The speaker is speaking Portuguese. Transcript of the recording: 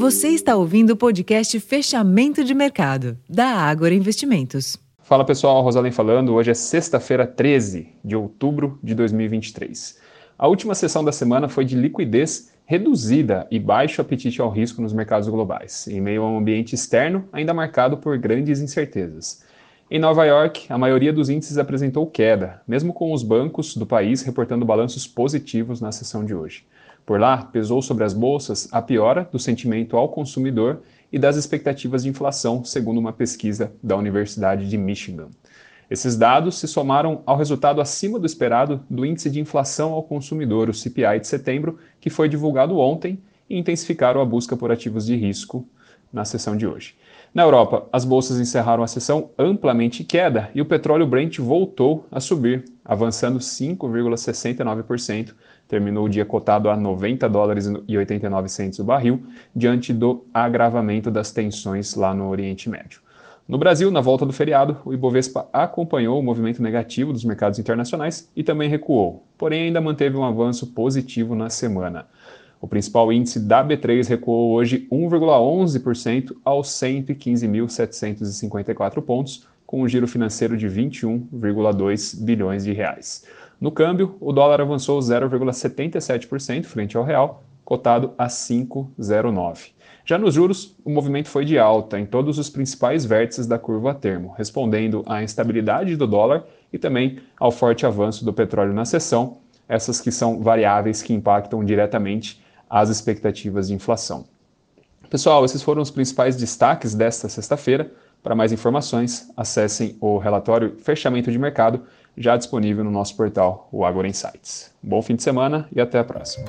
Você está ouvindo o podcast Fechamento de Mercado, da Ágora Investimentos. Fala pessoal, Rosalém falando. Hoje é sexta-feira, 13 de outubro de 2023. A última sessão da semana foi de liquidez reduzida e baixo apetite ao risco nos mercados globais, em meio a um ambiente externo ainda marcado por grandes incertezas. Em Nova York, a maioria dos índices apresentou queda, mesmo com os bancos do país reportando balanços positivos na sessão de hoje. Por lá, pesou sobre as bolsas a piora do sentimento ao consumidor e das expectativas de inflação, segundo uma pesquisa da Universidade de Michigan. Esses dados se somaram ao resultado acima do esperado do índice de inflação ao consumidor, o CPI de setembro, que foi divulgado ontem e intensificaram a busca por ativos de risco na sessão de hoje. Na Europa, as bolsas encerraram a sessão amplamente em queda e o petróleo Brent voltou a subir, avançando 5,69%, terminou o dia cotado a 90 dólares e 89 centos o barril, diante do agravamento das tensões lá no Oriente Médio. No Brasil, na volta do feriado, o Ibovespa acompanhou o movimento negativo dos mercados internacionais e também recuou, porém ainda manteve um avanço positivo na semana. O principal índice da B3 recuou hoje 1,11% aos 115.754 pontos, com um giro financeiro de 21,2 bilhões de reais. No câmbio, o dólar avançou 0,77% frente ao real, cotado a 5,09. Já nos juros, o movimento foi de alta em todos os principais vértices da curva a termo, respondendo à instabilidade do dólar e também ao forte avanço do petróleo na sessão, essas que são variáveis que impactam diretamente as expectativas de inflação. Pessoal, esses foram os principais destaques desta sexta-feira. Para mais informações, acessem o relatório Fechamento de Mercado, já disponível no nosso portal, o Agora Insights. Bom fim de semana e até a próxima.